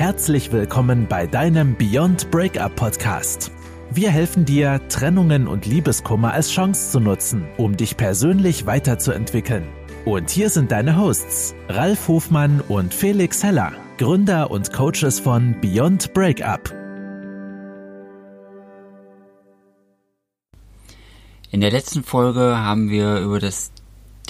Herzlich willkommen bei deinem Beyond Breakup Podcast. Wir helfen dir, Trennungen und Liebeskummer als Chance zu nutzen, um dich persönlich weiterzuentwickeln. Und hier sind deine Hosts, Ralf Hofmann und Felix Heller, Gründer und Coaches von Beyond Breakup. In der letzten Folge haben wir über das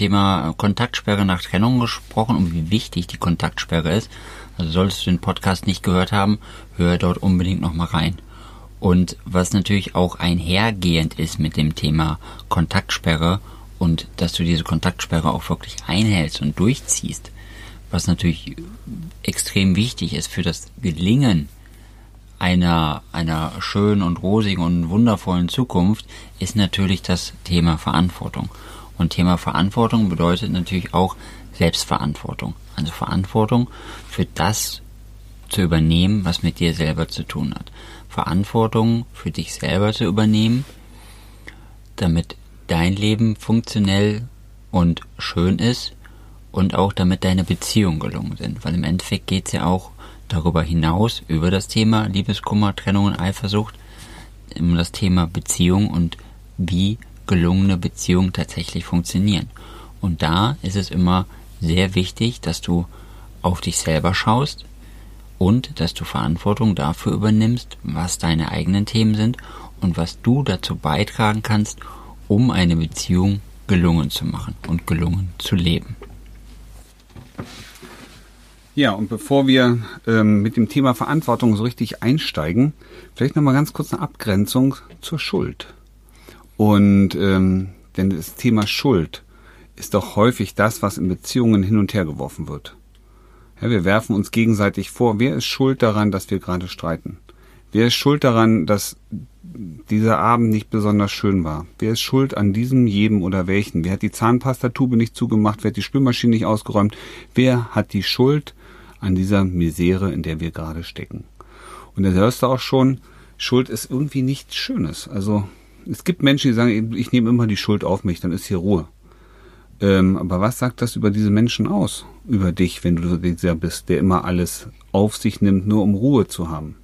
Thema Kontaktsperre nach Trennung gesprochen und wie wichtig die Kontaktsperre ist. Also solltest du den Podcast nicht gehört haben, hör dort unbedingt nochmal rein. Und was natürlich auch einhergehend ist mit dem Thema Kontaktsperre und dass du diese Kontaktsperre auch wirklich einhältst und durchziehst, was natürlich extrem wichtig ist für das Gelingen einer, einer schönen und rosigen und wundervollen Zukunft, ist natürlich das Thema Verantwortung. Und Thema Verantwortung bedeutet natürlich auch Selbstverantwortung. Also Verantwortung für das zu übernehmen, was mit dir selber zu tun hat. Verantwortung für dich selber zu übernehmen, damit dein Leben funktionell und schön ist und auch damit deine Beziehungen gelungen sind. Weil im Endeffekt geht es ja auch darüber hinaus, über das Thema Liebeskummer, Trennung und Eifersucht, um das Thema Beziehung und wie gelungene Beziehungen tatsächlich funktionieren. Und da ist es immer sehr wichtig, dass du auf dich selber schaust und dass du Verantwortung dafür übernimmst, was deine eigenen Themen sind und was du dazu beitragen kannst, um eine Beziehung gelungen zu machen und gelungen zu leben. Ja, und bevor wir ähm, mit dem Thema Verantwortung so richtig einsteigen, vielleicht nochmal ganz kurz eine Abgrenzung zur Schuld. Und ähm, denn das Thema Schuld ist doch häufig das, was in Beziehungen hin und her geworfen wird. Ja, wir werfen uns gegenseitig vor, wer ist schuld daran, dass wir gerade streiten? Wer ist schuld daran, dass dieser Abend nicht besonders schön war? Wer ist schuld an diesem, jedem oder welchen? Wer hat die Zahnpastatube nicht zugemacht? Wer hat die Spülmaschine nicht ausgeräumt? Wer hat die Schuld an dieser Misere, in der wir gerade stecken? Und da hörst du auch schon, Schuld ist irgendwie nichts Schönes. Also es gibt Menschen, die sagen, ich nehme immer die Schuld auf mich, dann ist hier Ruhe. Ähm, aber was sagt das über diese Menschen aus? Über dich, wenn du dieser bist, der immer alles auf sich nimmt, nur um Ruhe zu haben?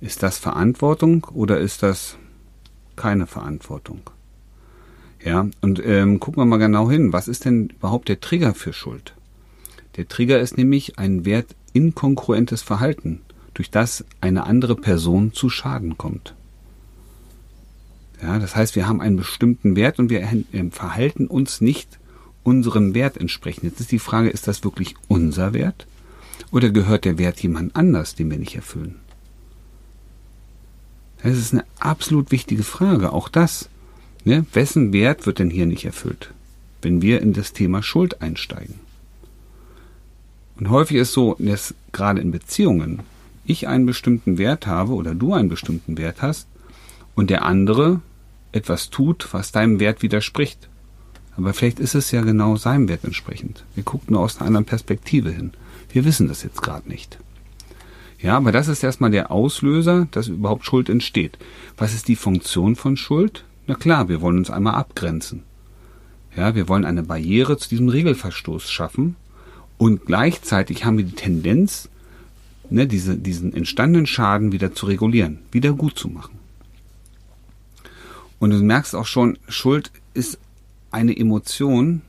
Ist das Verantwortung oder ist das keine Verantwortung? Ja, und ähm, gucken wir mal genau hin. Was ist denn überhaupt der Trigger für Schuld? Der Trigger ist nämlich ein wertinkongruentes Verhalten, durch das eine andere Person zu Schaden kommt. Ja, das heißt, wir haben einen bestimmten Wert und wir verhalten uns nicht unserem Wert entsprechend. Jetzt ist die Frage, ist das wirklich unser Wert? Oder gehört der Wert jemand anders, den wir nicht erfüllen? Das ist eine absolut wichtige Frage. Auch das. Ne? Wessen Wert wird denn hier nicht erfüllt, wenn wir in das Thema Schuld einsteigen? Und häufig ist so, dass gerade in Beziehungen ich einen bestimmten Wert habe oder du einen bestimmten Wert hast und der andere etwas tut, was deinem Wert widerspricht. Aber vielleicht ist es ja genau seinem Wert entsprechend. Wir gucken nur aus einer anderen Perspektive hin. Wir wissen das jetzt gerade nicht. Ja, aber das ist erstmal der Auslöser, dass überhaupt Schuld entsteht. Was ist die Funktion von Schuld? Na klar, wir wollen uns einmal abgrenzen. Ja, wir wollen eine Barriere zu diesem Regelverstoß schaffen und gleichzeitig haben wir die Tendenz, ne, diese, diesen entstandenen Schaden wieder zu regulieren, wieder gut zu machen. Und du merkst auch schon, Schuld ist eine Emotion,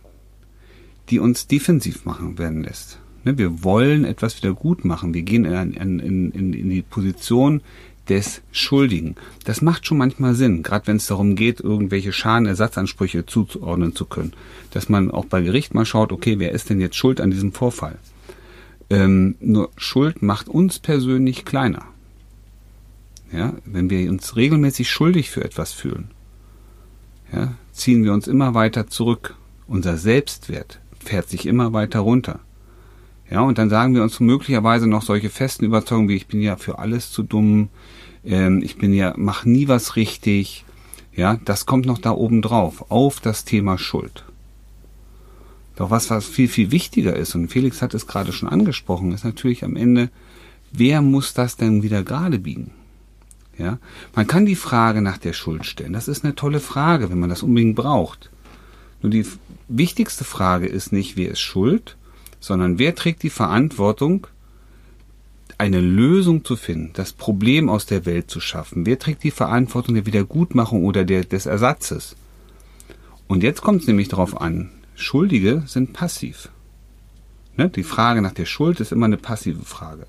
die uns defensiv machen werden lässt. Ne, wir wollen etwas wieder gut machen. Wir gehen in, in, in, in die Position des Schuldigen. Das macht schon manchmal Sinn, gerade wenn es darum geht, irgendwelche Schadenersatzansprüche zuzuordnen zu können. Dass man auch bei Gericht mal schaut, okay, wer ist denn jetzt schuld an diesem Vorfall? Ähm, nur Schuld macht uns persönlich kleiner. Ja, wenn wir uns regelmäßig schuldig für etwas fühlen, ja, ziehen wir uns immer weiter zurück. Unser Selbstwert fährt sich immer weiter runter. Ja, und dann sagen wir uns möglicherweise noch solche festen Überzeugungen wie ich bin ja für alles zu dumm, ähm, ich bin ja, mach nie was richtig. Ja, das kommt noch da oben drauf, auf das Thema Schuld. Doch was, was viel, viel wichtiger ist, und Felix hat es gerade schon angesprochen, ist natürlich am Ende, wer muss das denn wieder gerade biegen? Ja, man kann die Frage nach der Schuld stellen. Das ist eine tolle Frage, wenn man das unbedingt braucht. Nur die wichtigste Frage ist nicht, wer ist schuld, sondern wer trägt die Verantwortung, eine Lösung zu finden, das Problem aus der Welt zu schaffen. Wer trägt die Verantwortung der Wiedergutmachung oder der, des Ersatzes? Und jetzt kommt es nämlich darauf an, Schuldige sind passiv. Ne? Die Frage nach der Schuld ist immer eine passive Frage.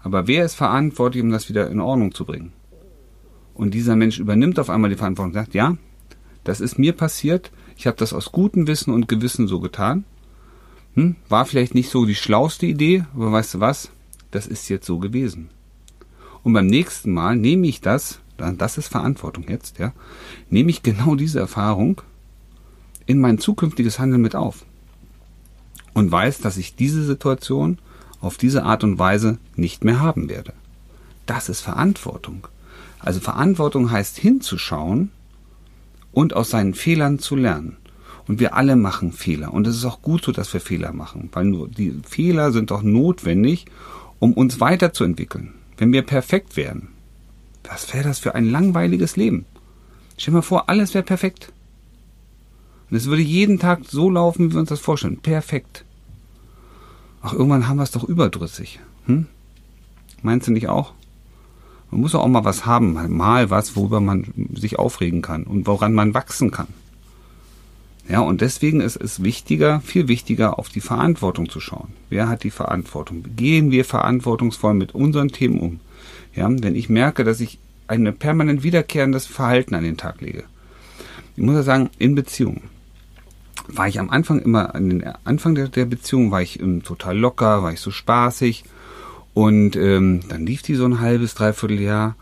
Aber wer ist verantwortlich, um das wieder in Ordnung zu bringen? Und dieser Mensch übernimmt auf einmal die Verantwortung und sagt, ja, das ist mir passiert, ich habe das aus gutem Wissen und Gewissen so getan. Hm, war vielleicht nicht so die schlauste Idee, aber weißt du was, das ist jetzt so gewesen. Und beim nächsten Mal nehme ich das, das ist Verantwortung jetzt, ja, nehme ich genau diese Erfahrung in mein zukünftiges Handeln mit auf. Und weiß, dass ich diese Situation auf diese Art und Weise nicht mehr haben werde. Das ist Verantwortung. Also Verantwortung heißt hinzuschauen und aus seinen Fehlern zu lernen. Und wir alle machen Fehler. Und es ist auch gut so, dass wir Fehler machen, weil nur die Fehler sind doch notwendig, um uns weiterzuentwickeln. Wenn wir perfekt wären, was wäre das für ein langweiliges Leben? Stell dir mal vor, alles wäre perfekt. Und es würde jeden Tag so laufen, wie wir uns das vorstellen. Perfekt. Ach, irgendwann haben wir es doch überdrüssig. Hm? Meinst du nicht auch? Man muss auch mal was haben, mal was, worüber man sich aufregen kann und woran man wachsen kann. Ja, und deswegen ist es wichtiger, viel wichtiger, auf die Verantwortung zu schauen. Wer hat die Verantwortung? Gehen wir verantwortungsvoll mit unseren Themen um? Ja, wenn ich merke, dass ich ein permanent wiederkehrendes Verhalten an den Tag lege. Ich muss ja sagen, in Beziehungen war ich am Anfang immer, an den Anfang der, der Beziehung war ich ähm, total locker, war ich so spaßig und ähm, dann lief die so ein halbes, dreiviertel Jahr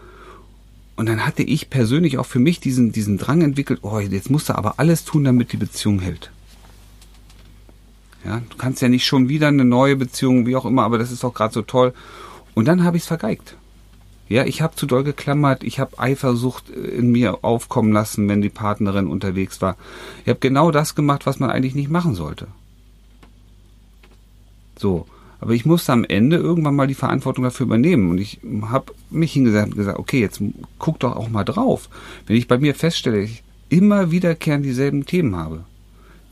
und dann hatte ich persönlich auch für mich diesen, diesen Drang entwickelt, oh, jetzt musst du aber alles tun, damit die Beziehung hält. Ja, du kannst ja nicht schon wieder eine neue Beziehung, wie auch immer, aber das ist auch gerade so toll. Und dann habe ich es vergeigt. Ja, ich habe zu doll geklammert, ich habe Eifersucht in mir aufkommen lassen, wenn die Partnerin unterwegs war. Ich habe genau das gemacht, was man eigentlich nicht machen sollte. So, aber ich musste am Ende irgendwann mal die Verantwortung dafür übernehmen. Und ich habe mich hingesagt und gesagt, okay, jetzt guck doch auch mal drauf. Wenn ich bei mir feststelle, ich immer wiederkehrend dieselben Themen habe,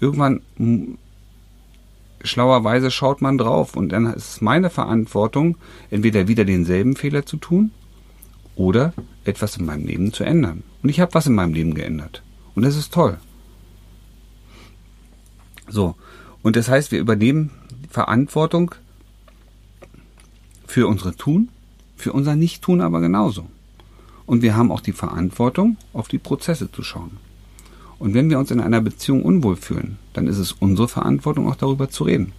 irgendwann schlauerweise schaut man drauf und dann ist es meine Verantwortung, entweder wieder denselben Fehler zu tun oder etwas in meinem Leben zu ändern. Und ich habe was in meinem Leben geändert. Und das ist toll. So. Und das heißt, wir übernehmen Verantwortung für unsere Tun, für unser Nicht-Tun aber genauso. Und wir haben auch die Verantwortung, auf die Prozesse zu schauen. Und wenn wir uns in einer Beziehung unwohl fühlen, dann ist es unsere Verantwortung, auch darüber zu reden.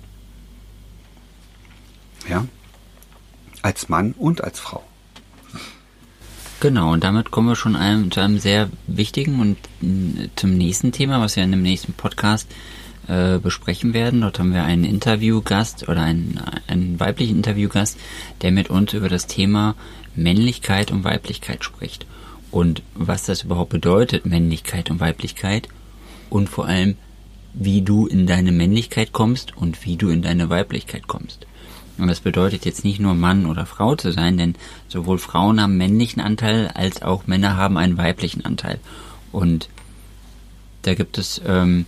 Ja? Als Mann und als Frau. Genau, und damit kommen wir schon zu einem sehr wichtigen und äh, zum nächsten Thema, was wir in dem nächsten Podcast äh, besprechen werden. Dort haben wir einen Interviewgast oder einen, einen weiblichen Interviewgast, der mit uns über das Thema Männlichkeit und Weiblichkeit spricht. Und was das überhaupt bedeutet, Männlichkeit und Weiblichkeit. Und vor allem, wie du in deine Männlichkeit kommst und wie du in deine Weiblichkeit kommst. Und das bedeutet jetzt nicht nur Mann oder Frau zu sein, denn sowohl Frauen haben männlichen Anteil als auch Männer haben einen weiblichen Anteil. Und da gibt es ähm,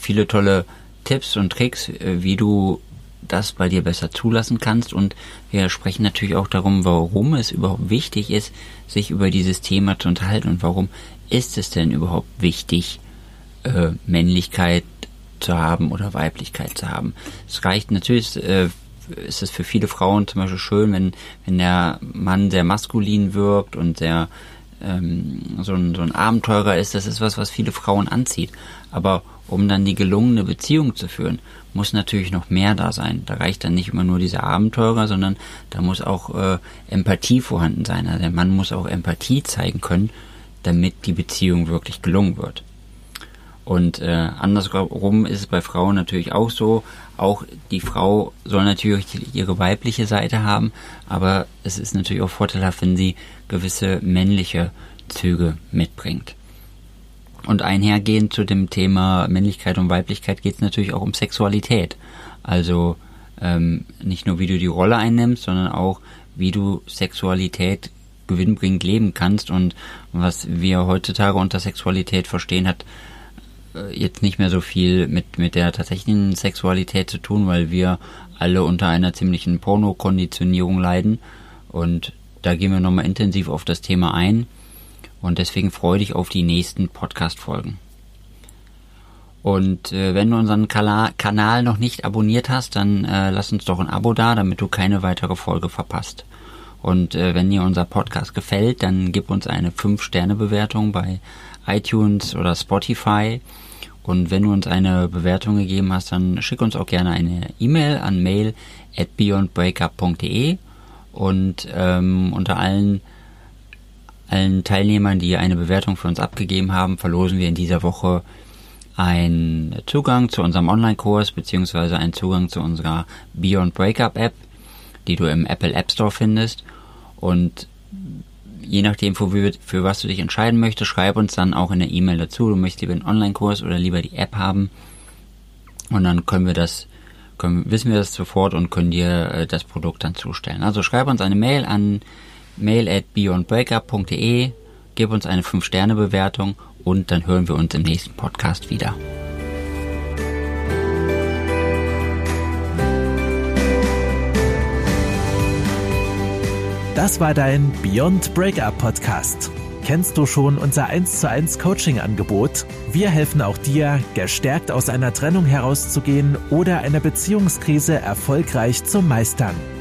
viele tolle Tipps und Tricks, äh, wie du das bei dir besser zulassen kannst. Und wir sprechen natürlich auch darum, warum es überhaupt wichtig ist, sich über dieses Thema zu unterhalten und warum ist es denn überhaupt wichtig, äh, Männlichkeit zu haben oder Weiblichkeit zu haben. Es reicht natürlich, äh, ist es für viele Frauen zum Beispiel schön, wenn, wenn der Mann sehr maskulin wirkt und sehr ähm, so, ein, so ein Abenteurer ist. Das ist was, was viele Frauen anzieht. Aber um dann die gelungene Beziehung zu führen, muss natürlich noch mehr da sein. Da reicht dann nicht immer nur diese Abenteurer, sondern da muss auch äh, Empathie vorhanden sein. Also der Mann muss auch Empathie zeigen können, damit die Beziehung wirklich gelungen wird. Und äh, andersrum ist es bei Frauen natürlich auch so. Auch die Frau soll natürlich ihre weibliche Seite haben, aber es ist natürlich auch vorteilhaft, wenn sie gewisse männliche Züge mitbringt. Und einhergehend zu dem Thema Männlichkeit und Weiblichkeit geht es natürlich auch um Sexualität. Also ähm, nicht nur wie du die Rolle einnimmst, sondern auch wie du Sexualität gewinnbringend leben kannst und was wir heutzutage unter Sexualität verstehen, hat äh, jetzt nicht mehr so viel mit, mit der tatsächlichen Sexualität zu tun, weil wir alle unter einer ziemlichen Pornokonditionierung leiden. Und da gehen wir nochmal intensiv auf das Thema ein. Und deswegen freue dich auf die nächsten Podcast-Folgen. Und äh, wenn du unseren Kala Kanal noch nicht abonniert hast, dann äh, lass uns doch ein Abo da, damit du keine weitere Folge verpasst. Und äh, wenn dir unser Podcast gefällt, dann gib uns eine 5-Sterne-Bewertung bei iTunes oder Spotify. Und wenn du uns eine Bewertung gegeben hast, dann schick uns auch gerne eine E-Mail an mail at beyondbreakup.de und ähm, unter allen allen Teilnehmern, die eine Bewertung für uns abgegeben haben, verlosen wir in dieser Woche einen Zugang zu unserem Online-Kurs beziehungsweise einen Zugang zu unserer Beyond Breakup App, die du im Apple App Store findest. Und je nachdem, für, für was du dich entscheiden möchtest, schreib uns dann auch in der E-Mail dazu. Du möchtest lieber einen Online-Kurs oder lieber die App haben. Und dann können wir das, können, wissen wir das sofort und können dir äh, das Produkt dann zustellen. Also schreib uns eine Mail an mail at beyondbreakup.de, gib uns eine 5-Sterne-Bewertung und dann hören wir uns im nächsten Podcast wieder. Das war dein Beyond Breakup Podcast. Kennst du schon unser 1 zu 1 Coaching Angebot? Wir helfen auch dir, gestärkt aus einer Trennung herauszugehen oder eine Beziehungskrise erfolgreich zu meistern.